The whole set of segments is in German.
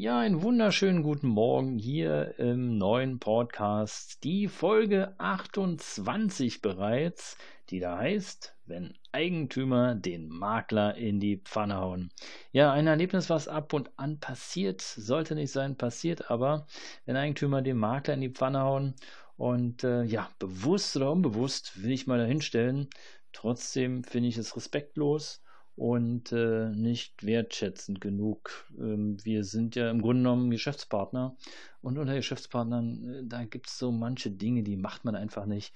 Ja, einen wunderschönen guten Morgen hier im neuen Podcast, die Folge 28 bereits, die da heißt, wenn Eigentümer den Makler in die Pfanne hauen. Ja, ein Erlebnis, was ab und an passiert, sollte nicht sein, passiert aber, wenn Eigentümer den Makler in die Pfanne hauen und äh, ja, bewusst oder unbewusst will ich mal dahinstellen, trotzdem finde ich es respektlos und äh, nicht wertschätzend genug. Ähm, wir sind ja im Grunde genommen Geschäftspartner und unter Geschäftspartnern, äh, da gibt es so manche Dinge, die macht man einfach nicht.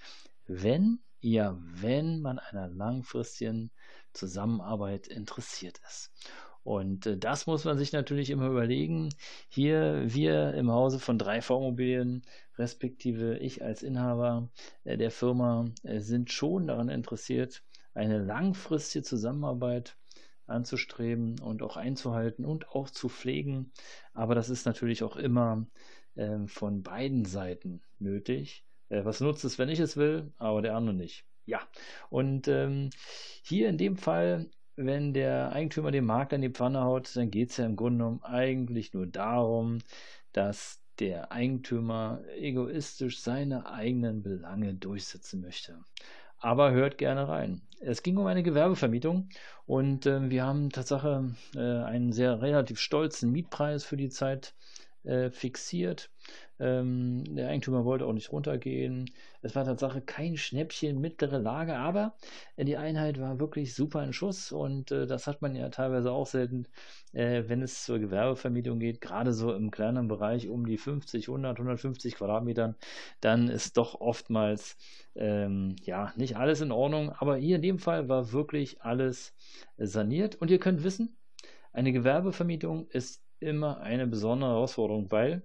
Wenn, ja, wenn man einer langfristigen Zusammenarbeit interessiert ist. Und äh, das muss man sich natürlich immer überlegen. Hier, wir im Hause von 3V Immobilien, respektive ich als Inhaber äh, der Firma, äh, sind schon daran interessiert, eine langfristige Zusammenarbeit anzustreben und auch einzuhalten und auch zu pflegen. Aber das ist natürlich auch immer äh, von beiden Seiten nötig. Äh, was nutzt es, wenn ich es will, aber der andere nicht. Ja, und ähm, hier in dem Fall, wenn der Eigentümer den Makler in die Pfanne haut, dann geht es ja im Grunde genommen eigentlich nur darum, dass der Eigentümer egoistisch seine eigenen Belange durchsetzen möchte aber hört gerne rein. Es ging um eine Gewerbevermietung und äh, wir haben Tatsache äh, einen sehr relativ stolzen Mietpreis für die Zeit äh, fixiert. Ähm, der Eigentümer wollte auch nicht runtergehen. Es war Tatsache kein Schnäppchen, mittlere Lage, aber die Einheit war wirklich super in Schuss und äh, das hat man ja teilweise auch selten, äh, wenn es zur Gewerbevermietung geht, gerade so im kleinen Bereich um die 50, 100, 150 Quadratmetern, dann ist doch oftmals ähm, ja nicht alles in Ordnung, aber hier in dem Fall war wirklich alles saniert und ihr könnt wissen, eine Gewerbevermietung ist immer eine besondere Herausforderung, weil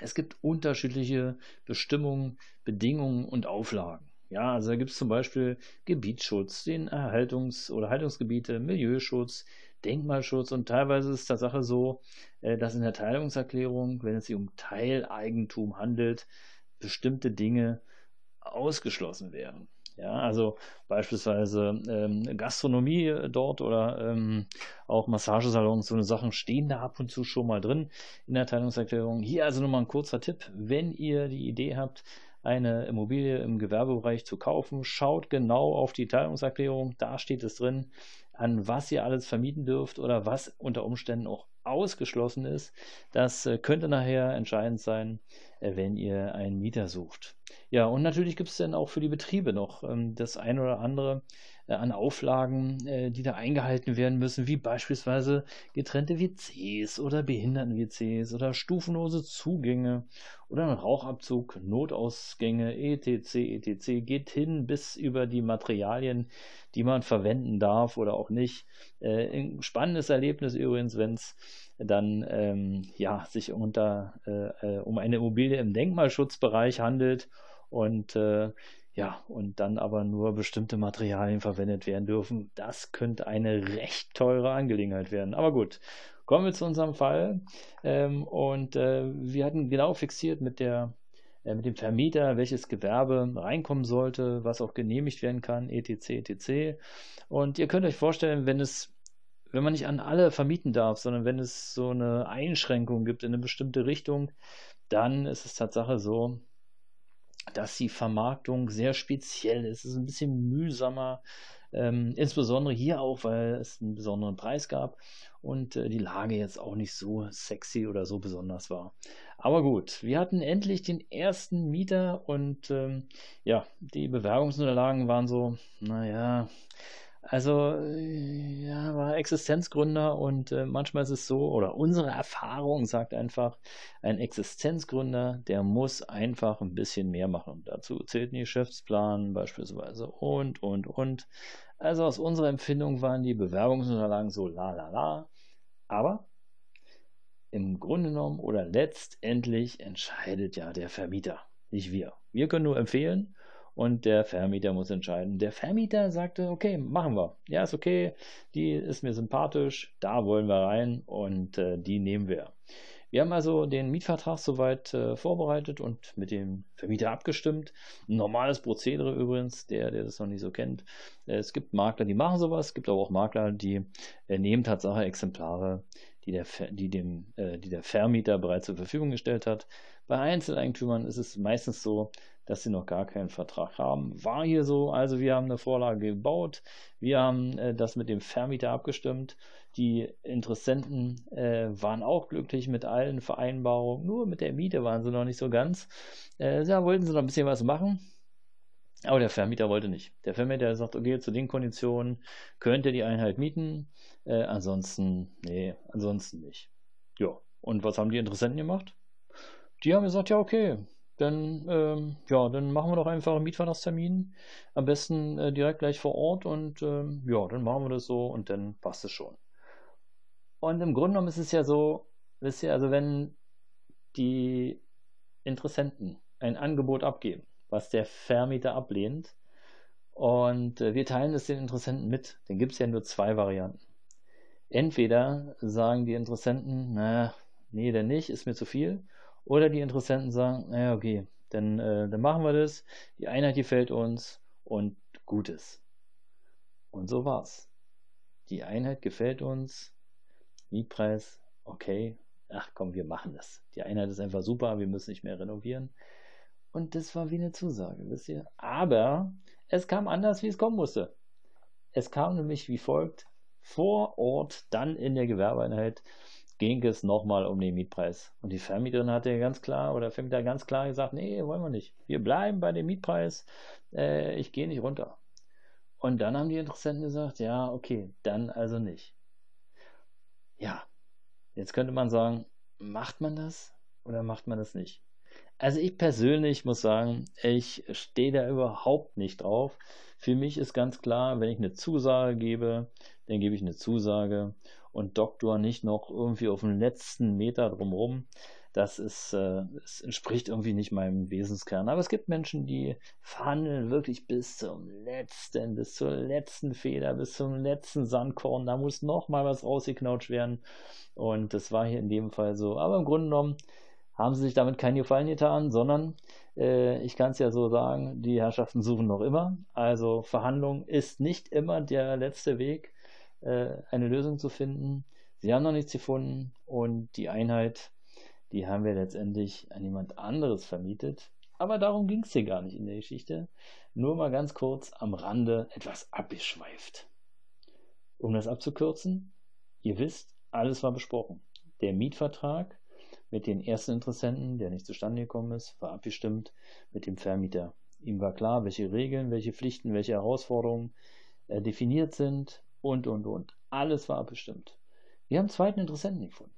es gibt unterschiedliche Bestimmungen, Bedingungen und Auflagen. Ja, also da gibt es zum Beispiel Gebietsschutz, den Erhaltungs- oder Haltungsgebiete, Milieuschutz, Denkmalschutz und teilweise ist es Tatsache so, äh, dass in der Teilungserklärung, wenn es sich um Teileigentum handelt, bestimmte Dinge ausgeschlossen werden. Ja, also beispielsweise ähm, Gastronomie äh, dort oder ähm, auch Massagesalons, so eine Sachen stehen da ab und zu schon mal drin in der Teilungserklärung. Hier also nochmal ein kurzer Tipp, wenn ihr die Idee habt, eine Immobilie im Gewerbebereich zu kaufen, schaut genau auf die Teilungserklärung, da steht es drin, an was ihr alles vermieten dürft oder was unter Umständen auch ausgeschlossen ist. Das äh, könnte nachher entscheidend sein, äh, wenn ihr einen Mieter sucht. Ja, und natürlich gibt es dann auch für die Betriebe noch ähm, das eine oder andere äh, an Auflagen, die da eingehalten werden müssen, wie beispielsweise getrennte WCs oder Behinderten-WCs oder stufenlose Zugänge oder ein Rauchabzug, Notausgänge, etc., etc. geht hin bis über die Materialien, die man verwenden darf oder auch nicht. Äh, ein spannendes Erlebnis übrigens, wenn es dann ähm, ja, sich unter, äh, äh, um eine Immobilie im Denkmalschutzbereich handelt und äh, ja, und dann aber nur bestimmte Materialien verwendet werden dürfen. Das könnte eine recht teure Angelegenheit werden. Aber gut, kommen wir zu unserem Fall. Ähm, und äh, wir hatten genau fixiert mit der mit dem Vermieter, welches Gewerbe reinkommen sollte, was auch genehmigt werden kann, etc. etc. Und ihr könnt euch vorstellen, wenn es wenn man nicht an alle vermieten darf, sondern wenn es so eine Einschränkung gibt in eine bestimmte Richtung, dann ist es Tatsache so, dass die Vermarktung sehr speziell ist. Es ist ein bisschen mühsamer, ähm, insbesondere hier auch, weil es einen besonderen Preis gab und äh, die Lage jetzt auch nicht so sexy oder so besonders war. Aber gut, wir hatten endlich den ersten Mieter und ähm, ja, die Bewerbungsunterlagen waren so, naja, also, äh, ja, war Existenzgründer und äh, manchmal ist es so, oder unsere Erfahrung sagt einfach, ein Existenzgründer, der muss einfach ein bisschen mehr machen. Dazu zählt ein Geschäftsplan beispielsweise und, und, und. Also aus unserer Empfindung waren die Bewerbungsunterlagen so la la la. Aber im Grunde genommen oder letztendlich entscheidet ja der Vermieter, nicht wir. Wir können nur empfehlen und der Vermieter muss entscheiden. Der Vermieter sagte, okay, machen wir. Ja, ist okay, die ist mir sympathisch, da wollen wir rein und äh, die nehmen wir. Wir haben also den Mietvertrag soweit äh, vorbereitet und mit dem Vermieter abgestimmt. Ein normales Prozedere übrigens, der, der das noch nicht so kennt. Äh, es gibt Makler, die machen sowas, es gibt aber auch Makler, die äh, nehmen Tatsache Exemplare, die der, die, dem, äh, die der Vermieter bereits zur Verfügung gestellt hat. Bei Einzeleigentümern ist es meistens so, dass sie noch gar keinen Vertrag haben. War hier so, also wir haben eine Vorlage gebaut, wir haben äh, das mit dem Vermieter abgestimmt. Die Interessenten äh, waren auch glücklich mit allen Vereinbarungen, nur mit der Miete waren sie noch nicht so ganz. Äh, da wollten sie noch ein bisschen was machen. Aber der Vermieter wollte nicht. Der Vermieter sagt, okay, zu den Konditionen könnt ihr die Einheit mieten. Äh, ansonsten, nee, ansonsten nicht. Ja. Und was haben die Interessenten gemacht? Die haben gesagt, ja, okay, dann, ähm, ja, dann machen wir doch einfach einen Mietvertragstermin. Am besten äh, direkt gleich vor Ort und ähm, ja, dann machen wir das so und dann passt es schon. Und im Grunde genommen ist es ja so, wisst ihr, also wenn die Interessenten ein Angebot abgeben, was der Vermieter ablehnt, und äh, wir teilen es den Interessenten mit, dann gibt es ja nur zwei Varianten. Entweder sagen die Interessenten, naja, nee, denn nicht, ist mir zu viel. Oder die Interessenten sagen, naja, okay, dann, äh, dann machen wir das, die Einheit gefällt uns und Gutes. Und so war's. Die Einheit gefällt uns, Mietpreis, okay, ach komm, wir machen das. Die Einheit ist einfach super, wir müssen nicht mehr renovieren. Und das war wie eine Zusage, wisst ihr? Aber es kam anders, wie es kommen musste. Es kam nämlich wie folgt: vor Ort, dann in der Gewerbeeinheit, ging es nochmal um den Mietpreis. Und die Vermieterin hatte ganz klar, oder Vermieter ganz klar gesagt, nee, wollen wir nicht. Wir bleiben bei dem Mietpreis, äh, ich gehe nicht runter. Und dann haben die Interessenten gesagt, ja, okay, dann also nicht. Ja, jetzt könnte man sagen, macht man das oder macht man das nicht? Also ich persönlich muss sagen, ich stehe da überhaupt nicht drauf. Für mich ist ganz klar, wenn ich eine Zusage gebe, dann gebe ich eine Zusage und Doktor nicht noch irgendwie auf den letzten Meter drumherum. Das ist, äh, es entspricht irgendwie nicht meinem Wesenskern. Aber es gibt Menschen, die verhandeln wirklich bis zum letzten, bis zur letzten Feder, bis zum letzten Sandkorn. Da muss noch mal was rausgeknautscht werden. Und das war hier in dem Fall so. Aber im Grunde genommen haben sie sich damit keinen Gefallen getan, sondern äh, ich kann es ja so sagen, die Herrschaften suchen noch immer. Also Verhandlung ist nicht immer der letzte Weg eine Lösung zu finden. Sie haben noch nichts gefunden und die Einheit, die haben wir letztendlich an jemand anderes vermietet. Aber darum ging es hier gar nicht in der Geschichte. Nur mal ganz kurz am Rande etwas abgeschweift. Um das abzukürzen, ihr wisst, alles war besprochen. Der Mietvertrag mit den ersten Interessenten, der nicht zustande gekommen ist, war abgestimmt mit dem Vermieter. Ihm war klar, welche Regeln, welche Pflichten, welche Herausforderungen äh, definiert sind und, und, und. Alles war abgestimmt. Wir haben einen zweiten Interessenten gefunden.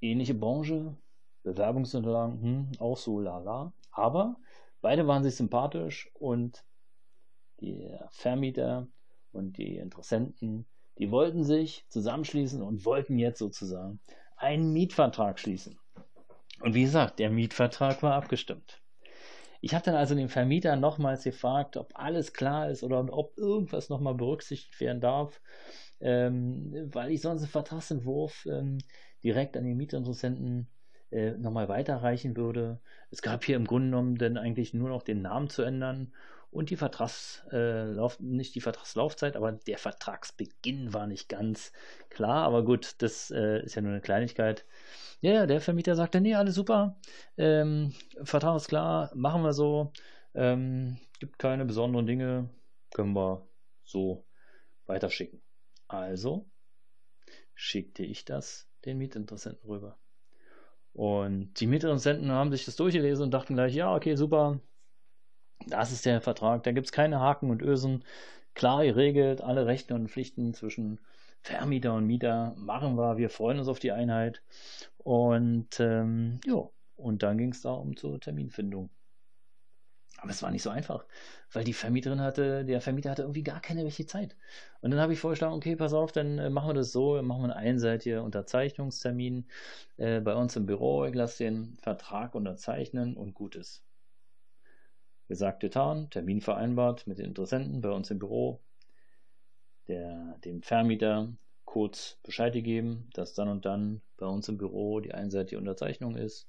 Ähnliche Branche, Bewerbungsunterlagen, hm, auch so lala. Aber beide waren sich sympathisch und der Vermieter und die Interessenten, die wollten sich zusammenschließen und wollten jetzt sozusagen einen Mietvertrag schließen. Und wie gesagt, der Mietvertrag war abgestimmt. Ich habe dann also den Vermieter nochmals gefragt, ob alles klar ist oder ob irgendwas nochmal berücksichtigt werden darf, ähm, weil ich sonst einen Vertragsentwurf ähm, direkt an den Mietinteressenten äh, nochmal weiterreichen würde. Es gab hier im Grunde genommen dann eigentlich nur noch den Namen zu ändern und die Vertragslauf, äh, nicht die Vertragslaufzeit, aber der Vertragsbeginn war nicht ganz klar. Aber gut, das äh, ist ja nur eine Kleinigkeit. Ja, ja, der Vermieter sagte, nee, alles super, ähm, Vertrag ist klar, machen wir so, ähm, gibt keine besonderen Dinge, können wir so weiterschicken. Also schickte ich das den Mietinteressenten rüber. Und die Mietinteressenten haben sich das durchgelesen und dachten gleich, ja, okay, super, das ist der Vertrag, da gibt es keine Haken und Ösen, klar geregelt, alle Rechte und Pflichten zwischen Vermieter und Mieter machen wir, wir freuen uns auf die Einheit. Und ähm, ja, und dann ging es darum zur Terminfindung. Aber es war nicht so einfach, weil die Vermieterin hatte, der Vermieter hatte irgendwie gar keine welche Zeit. Und dann habe ich vorgeschlagen, okay, pass auf, dann äh, machen wir das so, machen wir einen einseitigen Unterzeichnungstermin äh, bei uns im Büro, ich lasse den Vertrag unterzeichnen und gut ist. Gesagt, getan, Termin vereinbart mit den Interessenten bei uns im Büro, der, dem Vermieter kurz Bescheid gegeben, dass dann und dann bei uns im Büro die einseitige Unterzeichnung ist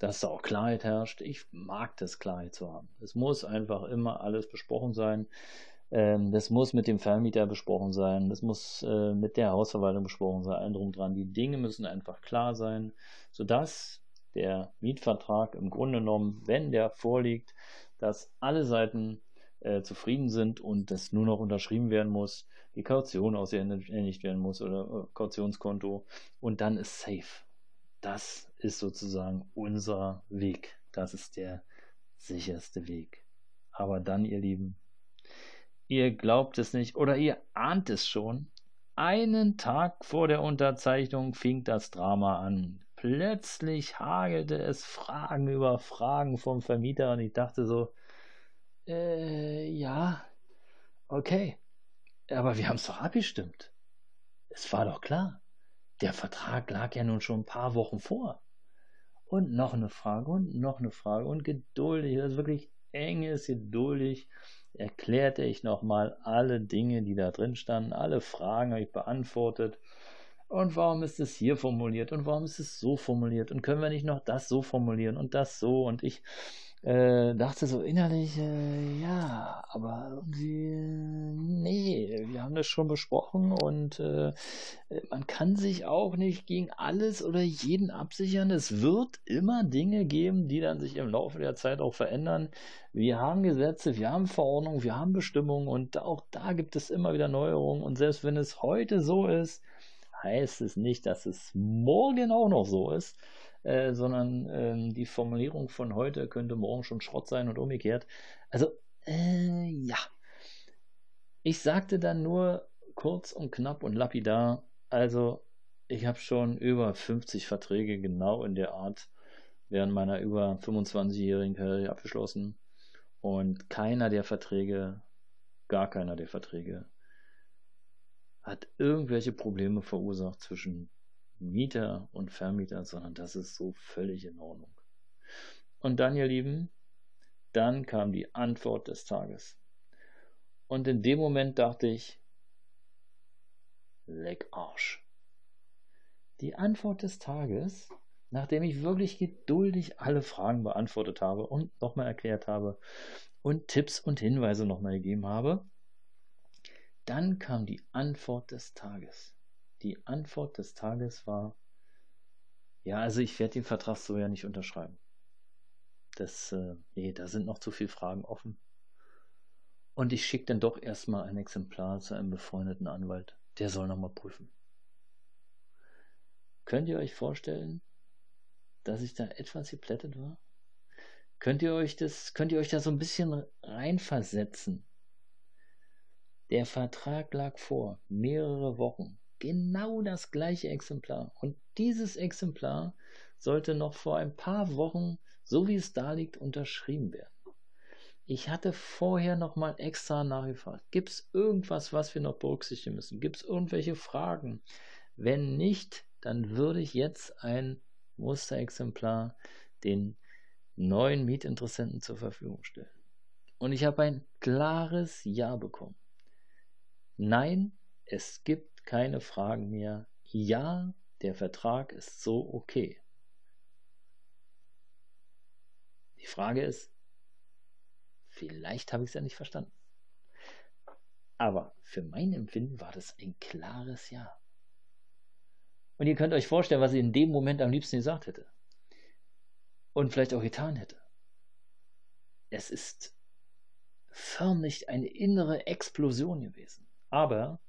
dass da auch Klarheit herrscht. Ich mag das, Klarheit zu haben. Es muss einfach immer alles besprochen sein. Ähm, das muss mit dem Vermieter besprochen sein. Das muss äh, mit der Hausverwaltung besprochen sein. Allen drum dran. Die Dinge müssen einfach klar sein, sodass der Mietvertrag im Grunde genommen, wenn der vorliegt, dass alle Seiten äh, zufrieden sind und das nur noch unterschrieben werden muss, die Kaution ausgehändigt werden muss oder äh, Kautionskonto und dann ist safe. Das ist sozusagen unser Weg. Das ist der sicherste Weg. Aber dann, ihr Lieben, ihr glaubt es nicht oder ihr ahnt es schon. Einen Tag vor der Unterzeichnung fing das Drama an. Plötzlich hagelte es Fragen über Fragen vom Vermieter und ich dachte so, äh, ja, okay, aber wir haben es doch abgestimmt. Es war doch klar der Vertrag lag ja nun schon ein paar Wochen vor. Und noch eine Frage und noch eine Frage und geduldig, das ist wirklich enges, geduldig, erklärte ich nochmal alle Dinge, die da drin standen, alle Fragen habe ich beantwortet. Und warum ist es hier formuliert und warum ist es so formuliert und können wir nicht noch das so formulieren und das so und ich äh, dachte so innerlich, äh, ja, aber irgendwie, nee, wir haben das schon besprochen und äh, man kann sich auch nicht gegen alles oder jeden absichern. Es wird immer Dinge geben, die dann sich im Laufe der Zeit auch verändern. Wir haben Gesetze, wir haben Verordnungen, wir haben Bestimmungen und auch da gibt es immer wieder Neuerungen und selbst wenn es heute so ist, heißt es nicht, dass es morgen auch noch so ist. Äh, sondern ähm, die Formulierung von heute könnte morgen schon Schrott sein und umgekehrt. Also, äh, ja. Ich sagte dann nur kurz und knapp und lapidar, also ich habe schon über 50 Verträge genau in der Art während meiner über 25-jährigen Karriere abgeschlossen und keiner der Verträge, gar keiner der Verträge hat irgendwelche Probleme verursacht zwischen Mieter und Vermieter, sondern das ist so völlig in Ordnung. Und dann, ihr Lieben, dann kam die Antwort des Tages. Und in dem Moment dachte ich, leck Arsch. Die Antwort des Tages, nachdem ich wirklich geduldig alle Fragen beantwortet habe und nochmal erklärt habe und Tipps und Hinweise nochmal gegeben habe, dann kam die Antwort des Tages die Antwort des Tages war, ja, also ich werde den Vertrag so ja nicht unterschreiben. Das, äh, nee, da sind noch zu viele Fragen offen. Und ich schicke dann doch erstmal ein Exemplar zu einem befreundeten Anwalt. Der soll nochmal prüfen. Könnt ihr euch vorstellen, dass ich da etwas geplättet war? Könnt ihr euch das, könnt ihr euch da so ein bisschen reinversetzen? Der Vertrag lag vor, mehrere Wochen genau das gleiche Exemplar. Und dieses Exemplar sollte noch vor ein paar Wochen, so wie es da liegt, unterschrieben werden. Ich hatte vorher nochmal extra nachgefragt. Gibt es irgendwas, was wir noch berücksichtigen müssen? Gibt es irgendwelche Fragen? Wenn nicht, dann würde ich jetzt ein Musterexemplar den neuen Mietinteressenten zur Verfügung stellen. Und ich habe ein klares Ja bekommen. Nein, es gibt keine Fragen mehr. Ja, der Vertrag ist so okay. Die Frage ist, vielleicht habe ich es ja nicht verstanden. Aber für mein Empfinden war das ein klares Ja. Und ihr könnt euch vorstellen, was ich in dem Moment am liebsten gesagt hätte. Und vielleicht auch getan hätte. Es ist förmlich eine innere Explosion gewesen. Aber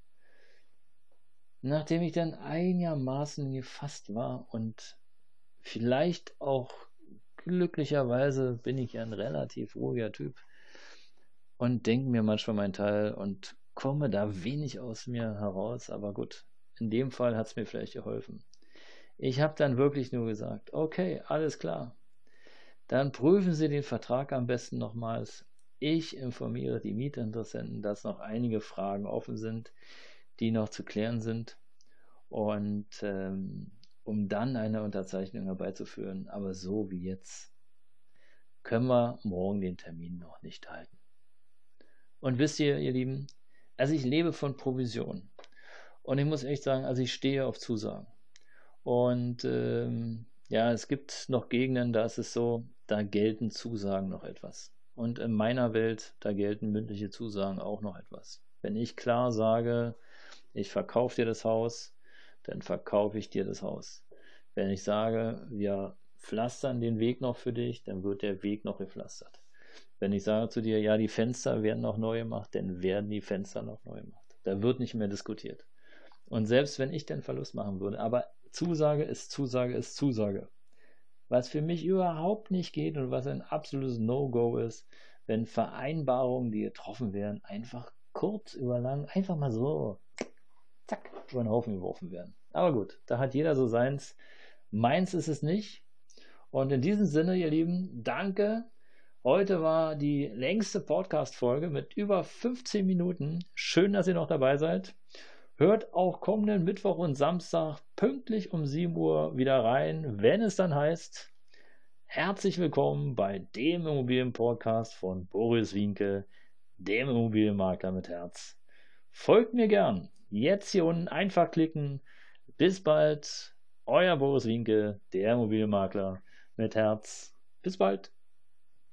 nachdem ich dann einigermaßen gefasst war und vielleicht auch glücklicherweise bin ich ein relativ ruhiger Typ und denke mir manchmal meinen Teil und komme da wenig aus mir heraus, aber gut, in dem Fall hat es mir vielleicht geholfen. Ich habe dann wirklich nur gesagt, okay, alles klar. dann prüfen Sie den Vertrag am besten nochmals. Ich informiere die Mietinteressenten, dass noch einige Fragen offen sind, die noch zu klären sind. Und ähm, um dann eine Unterzeichnung herbeizuführen, aber so wie jetzt, können wir morgen den Termin noch nicht halten. Und wisst ihr, ihr Lieben, also ich lebe von Provision. Und ich muss echt sagen, also ich stehe auf Zusagen. Und ähm, ja, es gibt noch Gegenden, da ist es so, da gelten Zusagen noch etwas. Und in meiner Welt, da gelten mündliche Zusagen auch noch etwas. Wenn ich klar sage, ich verkaufe dir das Haus, dann verkaufe ich dir das Haus. Wenn ich sage, wir pflastern den Weg noch für dich, dann wird der Weg noch gepflastert. Wenn ich sage zu dir, ja, die Fenster werden noch neu gemacht, dann werden die Fenster noch neu gemacht. Da wird nicht mehr diskutiert. Und selbst wenn ich den Verlust machen würde, aber Zusage ist Zusage ist Zusage. Was für mich überhaupt nicht geht und was ein absolutes No-Go ist, wenn Vereinbarungen, die getroffen werden, einfach kurz über lang, einfach mal so, zack, über den Haufen geworfen werden. Aber gut, da hat jeder so seins. Meins ist es nicht. Und in diesem Sinne, ihr Lieben, danke. Heute war die längste Podcast-Folge mit über 15 Minuten. Schön, dass ihr noch dabei seid. Hört auch kommenden Mittwoch und Samstag pünktlich um 7 Uhr wieder rein, wenn es dann heißt, herzlich willkommen bei dem Immobilienpodcast von Boris Winke, dem Immobilienmakler mit Herz. Folgt mir gern. Jetzt hier unten einfach klicken. Bis bald. Euer Boris Winke, der Immobilienmakler mit Herz. Bis bald.